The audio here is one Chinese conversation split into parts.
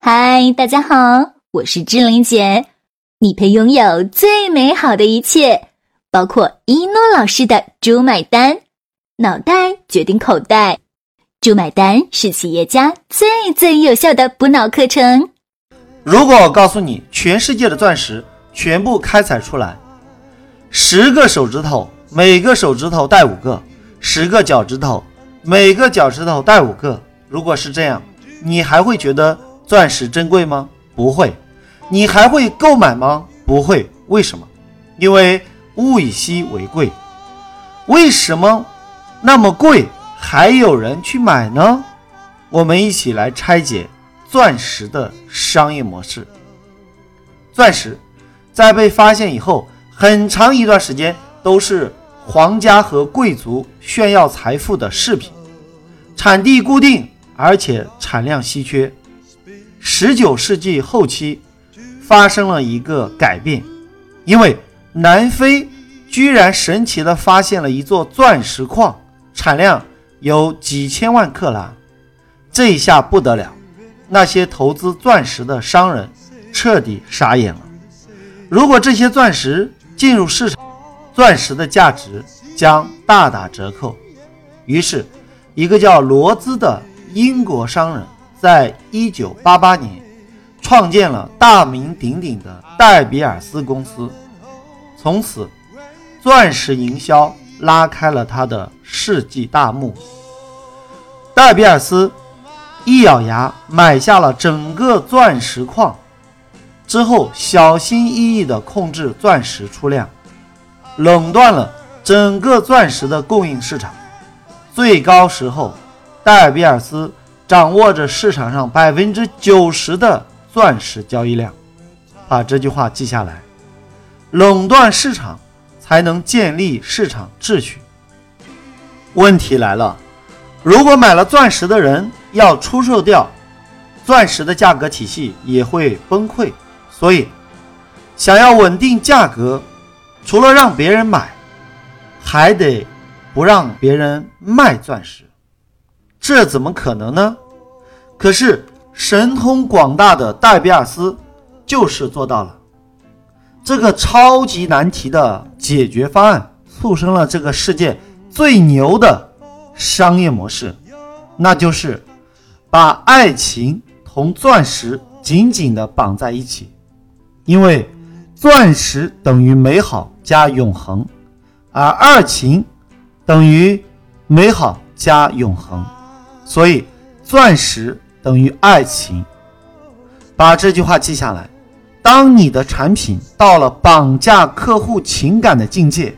嗨，大家好，我是志玲姐。你配拥有最美好的一切，包括一诺老师的“猪买单”，脑袋决定口袋，“猪买单”是企业家最最有效的补脑课程。如果我告诉你，全世界的钻石全部开采出来，十个手指头，每个手指头带五个；十个脚趾头，每个脚趾头带五个。如果是这样，你还会觉得钻石珍贵吗？不会。你还会购买吗？不会。为什么？因为物以稀为贵。为什么那么贵还有人去买呢？我们一起来拆解钻石的商业模式。钻石在被发现以后，很长一段时间都是皇家和贵族炫耀财富的饰品，产地固定，而且产量稀缺。十九世纪后期。发生了一个改变，因为南非居然神奇地发现了一座钻石矿，产量有几千万克拉。这一下不得了，那些投资钻石的商人彻底傻眼了。如果这些钻石进入市场，钻石的价值将大打折扣。于是，一个叫罗兹的英国商人，在一九八八年。创建了大名鼎鼎的戴比尔斯公司，从此，钻石营销拉开了他的世纪大幕。戴比尔斯一咬牙买下了整个钻石矿，之后小心翼翼地控制钻石出量，垄断了整个钻石的供应市场。最高时候，戴比尔斯掌握着市场上百分之九十的。钻石交易量，把这句话记下来。垄断市场才能建立市场秩序。问题来了，如果买了钻石的人要出售掉，钻石的价格体系也会崩溃。所以，想要稳定价格，除了让别人买，还得不让别人卖钻石。这怎么可能呢？可是。神通广大的戴比尔斯就是做到了这个超级难题的解决方案，促生了这个世界最牛的商业模式，那就是把爱情同钻石紧紧地绑在一起，因为钻石等于美好加永恒，而爱情等于美好加永恒，所以钻石。等于爱情，把这句话记下来。当你的产品到了绑架客户情感的境界，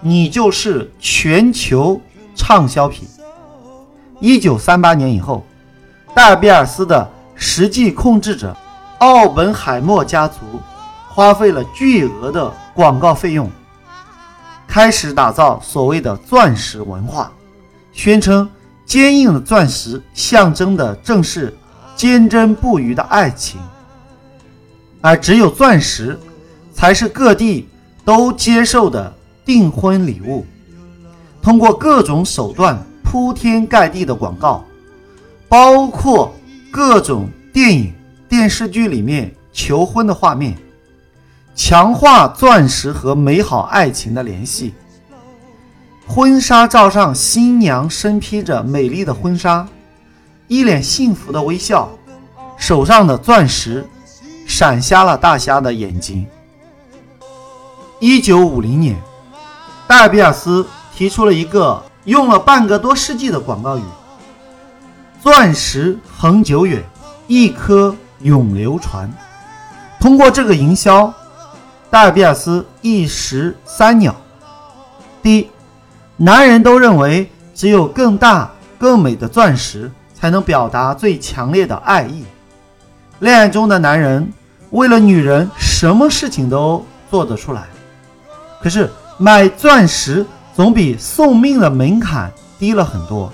你就是全球畅销品。一九三八年以后，戴比尔斯的实际控制者奥本海默家族花费了巨额的广告费用，开始打造所谓的钻石文化，宣称。坚硬的钻石象征的正是坚贞不渝的爱情，而只有钻石才是各地都接受的订婚礼物。通过各种手段，铺天盖地的广告，包括各种电影、电视剧里面求婚的画面，强化钻石和美好爱情的联系。婚纱照上，新娘身披着美丽的婚纱，一脸幸福的微笑，手上的钻石闪瞎了大家的眼睛。一九五零年，戴比尔斯提出了一个用了半个多世纪的广告语：“钻石恒久远，一颗永流传。”通过这个营销，戴比尔斯一石三鸟。第一。男人都认为，只有更大、更美的钻石才能表达最强烈的爱意。恋爱中的男人为了女人，什么事情都做得出来。可是买钻石总比送命的门槛低了很多。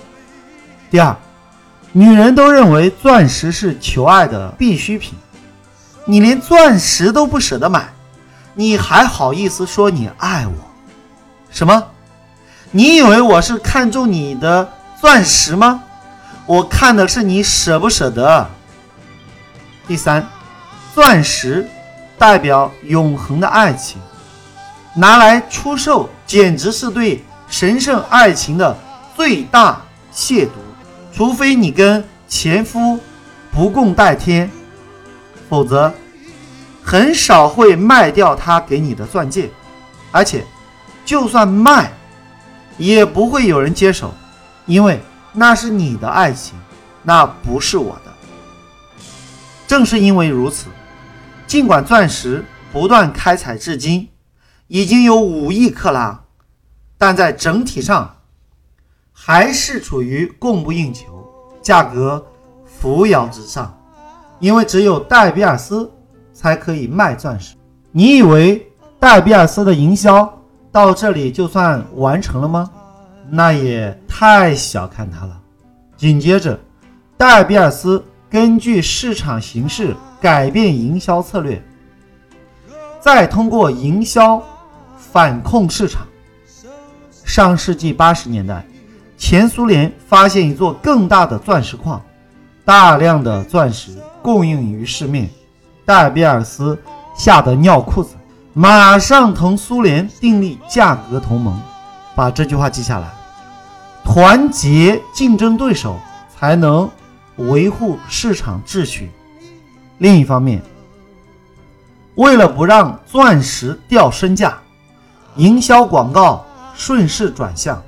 第二，女人都认为钻石是求爱的必需品。你连钻石都不舍得买，你还好意思说你爱我？什么？你以为我是看中你的钻石吗？我看的是你舍不舍得。第三，钻石代表永恒的爱情，拿来出售简直是对神圣爱情的最大亵渎。除非你跟前夫不共戴天，否则很少会卖掉他给你的钻戒，而且就算卖，也不会有人接手，因为那是你的爱情，那不是我的。正是因为如此，尽管钻石不断开采至今，已经有五亿克拉，但在整体上还是处于供不应求，价格扶摇直上。因为只有戴比尔斯才可以卖钻石。你以为戴比尔斯的营销到这里就算完成了吗？那也太小看他了。紧接着，戴比尔斯根据市场形势改变营销策略，再通过营销反控市场。上世纪八十年代，前苏联发现一座更大的钻石矿，大量的钻石。供应于市面，戴比尔斯吓得尿裤子，马上同苏联订立价格同盟。把这句话记下来：团结竞争对手，才能维护市场秩序。另一方面，为了不让钻石掉身价，营销广告顺势转向，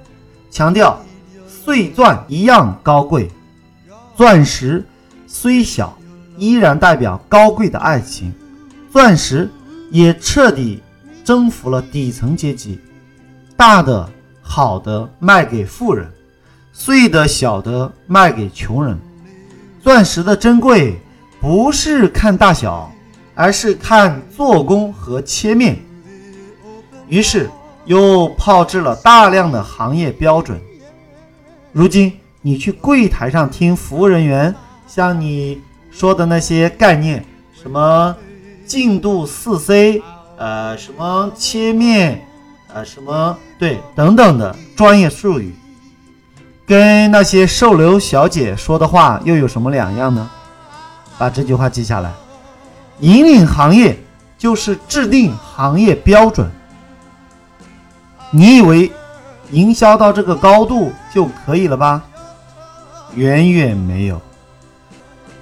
强调碎钻一样高贵，钻石虽小。依然代表高贵的爱情，钻石也彻底征服了底层阶级。大的、好的卖给富人，碎的、小的卖给穷人。钻石的珍贵不是看大小，而是看做工和切面。于是又炮制了大量的行业标准。如今你去柜台上听服务人员向你。说的那些概念，什么进度四 C，呃，什么切面，呃，什么对等等的专业术语，跟那些售楼小姐说的话又有什么两样呢？把这句话记下来：引领行业就是制定行业标准。你以为营销到这个高度就可以了吧？远远没有。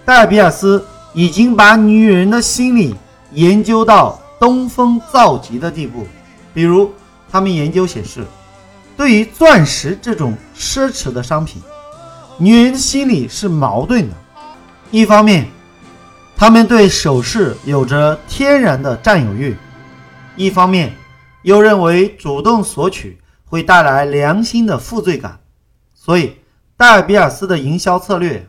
戴比尔斯已经把女人的心理研究到登峰造极的地步，比如，他们研究显示，对于钻石这种奢侈的商品，女人的心理是矛盾的。一方面，他们对首饰有着天然的占有欲；一方面，又认为主动索取会带来良心的负罪感。所以，戴比尔斯的营销策略。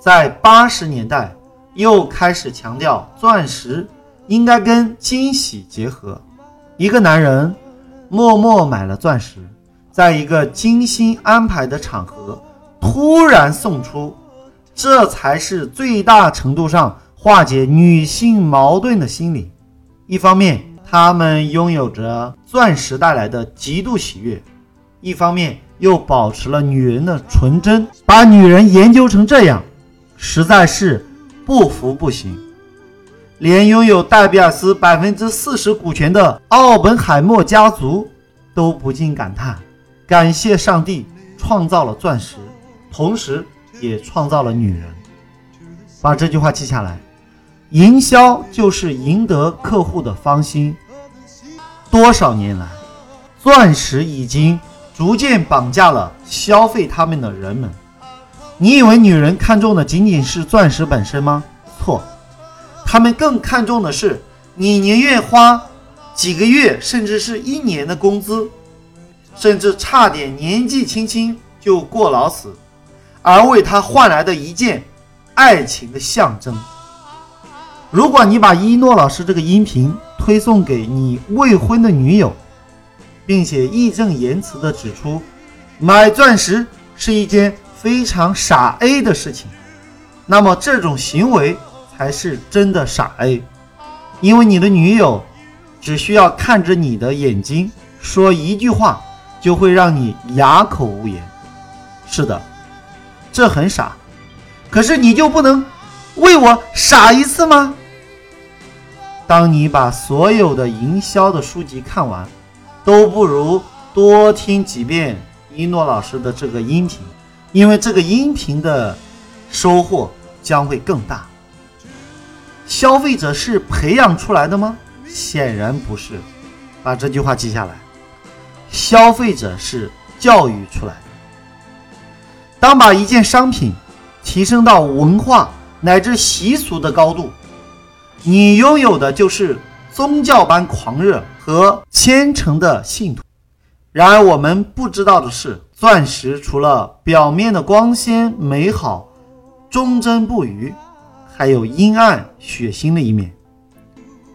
在八十年代，又开始强调钻石应该跟惊喜结合。一个男人默默买了钻石，在一个精心安排的场合突然送出，这才是最大程度上化解女性矛盾的心理。一方面，他们拥有着钻石带来的极度喜悦；一方面，又保持了女人的纯真，把女人研究成这样。实在是不服不行，连拥有戴比尔斯百分之四十股权的奥本海默家族都不禁感叹：感谢上帝创造了钻石，同时也创造了女人。把这句话记下来：营销就是赢得客户的芳心。多少年来，钻石已经逐渐绑架了消费他们的人们。你以为女人看重的仅仅是钻石本身吗？错，她们更看重的是你宁愿花几个月甚至是一年的工资，甚至差点年纪轻轻就过劳死，而为她换来的一件爱情的象征。如果你把一诺老师这个音频推送给你未婚的女友，并且义正言辞地指出，买钻石是一件。非常傻 A 的事情，那么这种行为才是真的傻 A，因为你的女友只需要看着你的眼睛说一句话，就会让你哑口无言。是的，这很傻，可是你就不能为我傻一次吗？当你把所有的营销的书籍看完，都不如多听几遍一诺老师的这个音频，因为这个音频的收获将会更大。消费者是培养出来的吗？显然不是。把这句话记下来。消费者是教育出来的。当把一件商品提升到文化乃至习俗的高度，你拥有的就是宗教般狂热和虔诚的信徒。然而，我们不知道的是，钻石除了表面的光鲜美好、忠贞不渝，还有阴暗血腥的一面。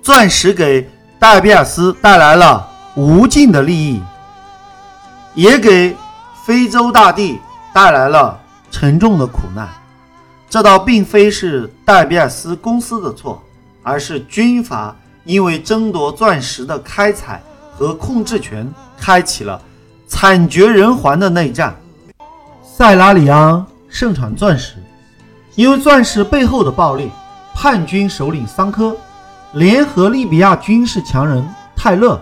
钻石给戴比尔斯带来了无尽的利益。也给非洲大地带来了沉重的苦难，这倒并非是戴比尔斯公司的错，而是军阀因为争夺钻石的开采和控制权，开启了惨绝人寰的内战。塞拉里昂盛产钻石，因为钻石背后的暴力，叛军首领桑科联合利比亚军事强人泰勒，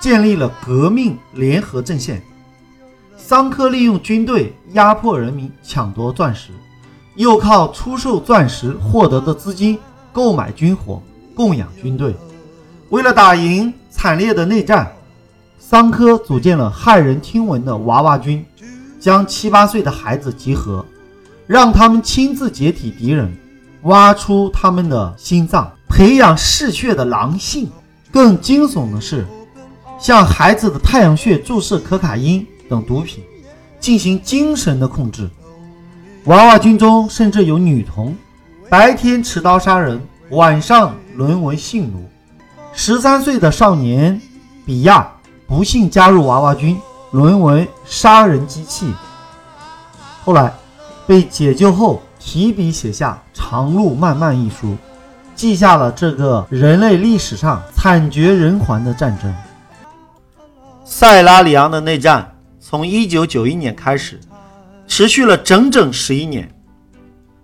建立了革命联合阵线。桑科利用军队压迫人民抢夺钻石，又靠出售钻石获得的资金购买军火，供养军队。为了打赢惨烈的内战，桑科组建了骇人听闻的娃娃军，将七八岁的孩子集合，让他们亲自解体敌人，挖出他们的心脏，培养嗜血的狼性。更惊悚的是，向孩子的太阳穴注射可卡因。等毒品进行精神的控制，娃娃军中甚至有女童，白天持刀杀人，晚上沦为性奴。十三岁的少年比亚不幸加入娃娃军，沦为杀人机器。后来被解救后，提笔写下《长路漫漫》一书，记下了这个人类历史上惨绝人寰的战争——塞拉里昂的内战。从一九九一年开始，持续了整整十一年，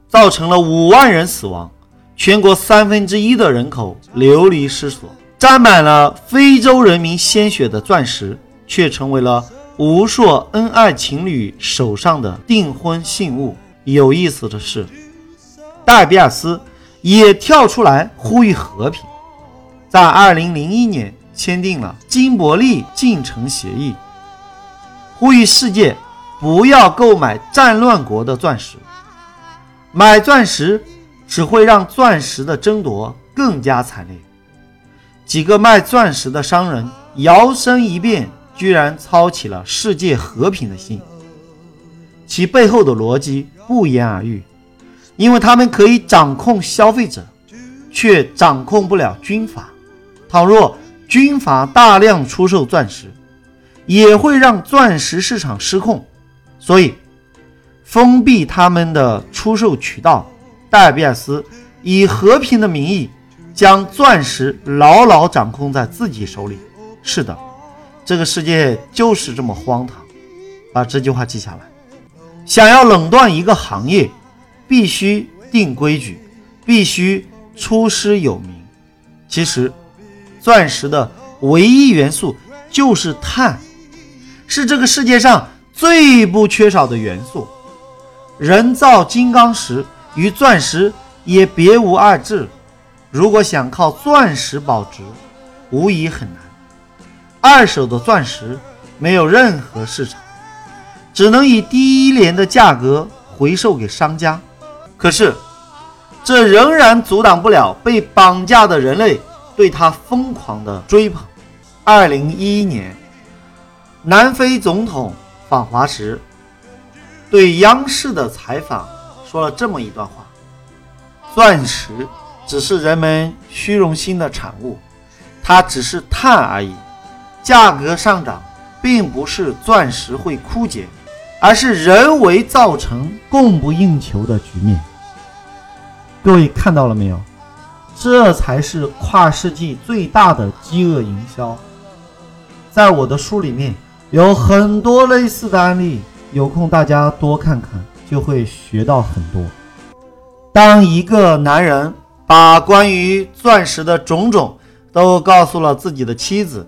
造成了五万人死亡，全国三分之一的人口流离失所。沾满了非洲人民鲜血的钻石，却成为了无数恩爱情侣手上的订婚信物。有意思的是，戴比尔斯也跳出来呼吁和平，在二零零一年签订了金伯利进程协议。呼吁世界不要购买战乱国的钻石，买钻石只会让钻石的争夺更加惨烈。几个卖钻石的商人摇身一变，居然操起了世界和平的心。其背后的逻辑不言而喻，因为他们可以掌控消费者，却掌控不了军阀。倘若军阀大量出售钻石，也会让钻石市场失控，所以封闭他们的出售渠道。戴比尔斯以和平的名义将钻石牢牢掌控在自己手里。是的，这个世界就是这么荒唐。把这句话记下来。想要垄断一个行业，必须定规矩，必须出师有名。其实，钻石的唯一元素就是碳。是这个世界上最不缺少的元素，人造金刚石与钻石也别无二致。如果想靠钻石保值，无疑很难。二手的钻石没有任何市场，只能以低廉的价格回售给商家。可是，这仍然阻挡不了被绑架的人类对它疯狂的追捧。二零一一年。南非总统访华时，对央视的采访说了这么一段话：“钻石只是人们虚荣心的产物，它只是碳而已。价格上涨并不是钻石会枯竭，而是人为造成供不应求的局面。”各位看到了没有？这才是跨世纪最大的饥饿营销。在我的书里面。有很多类似的案例，有空大家多看看，就会学到很多。当一个男人把关于钻石的种种都告诉了自己的妻子，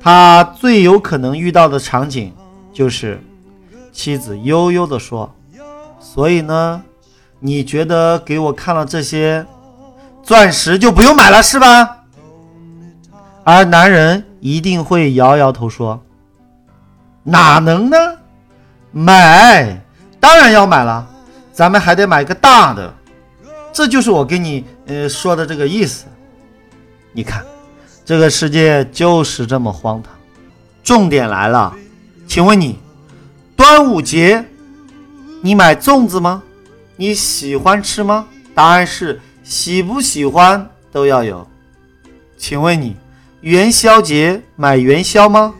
他最有可能遇到的场景就是妻子悠悠地说：“所以呢，你觉得给我看了这些钻石就不用买了是吧？”而男人一定会摇摇头说：“哪能呢？买，当然要买了。咱们还得买个大的。这就是我跟你呃说的这个意思。你看，这个世界就是这么荒唐。重点来了，请问你，端午节你买粽子吗？你喜欢吃吗？答案是喜不喜欢都要有。请问你？元宵节买元宵吗？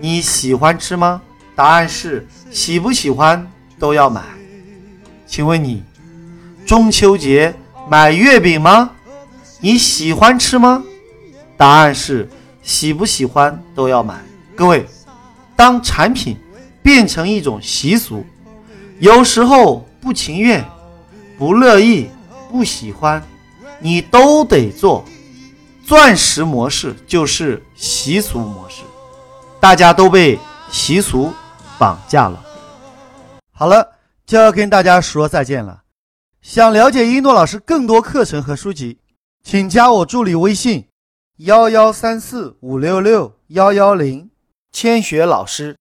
你喜欢吃吗？答案是喜不喜欢都要买。请问你，中秋节买月饼吗？你喜欢吃吗？答案是喜不喜欢都要买。各位，当产品变成一种习俗，有时候不情愿、不乐意、不喜欢，你都得做。钻石模式就是习俗模式，大家都被习俗绑架了。好了，就要跟大家说再见了。想了解一诺老师更多课程和书籍，请加我助理微信：幺幺三四五六六幺幺零，千雪老师。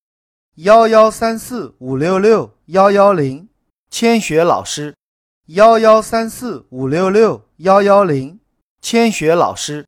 幺幺三四五六六幺幺零，千雪老师。幺幺三四五六六幺幺零，千雪老师。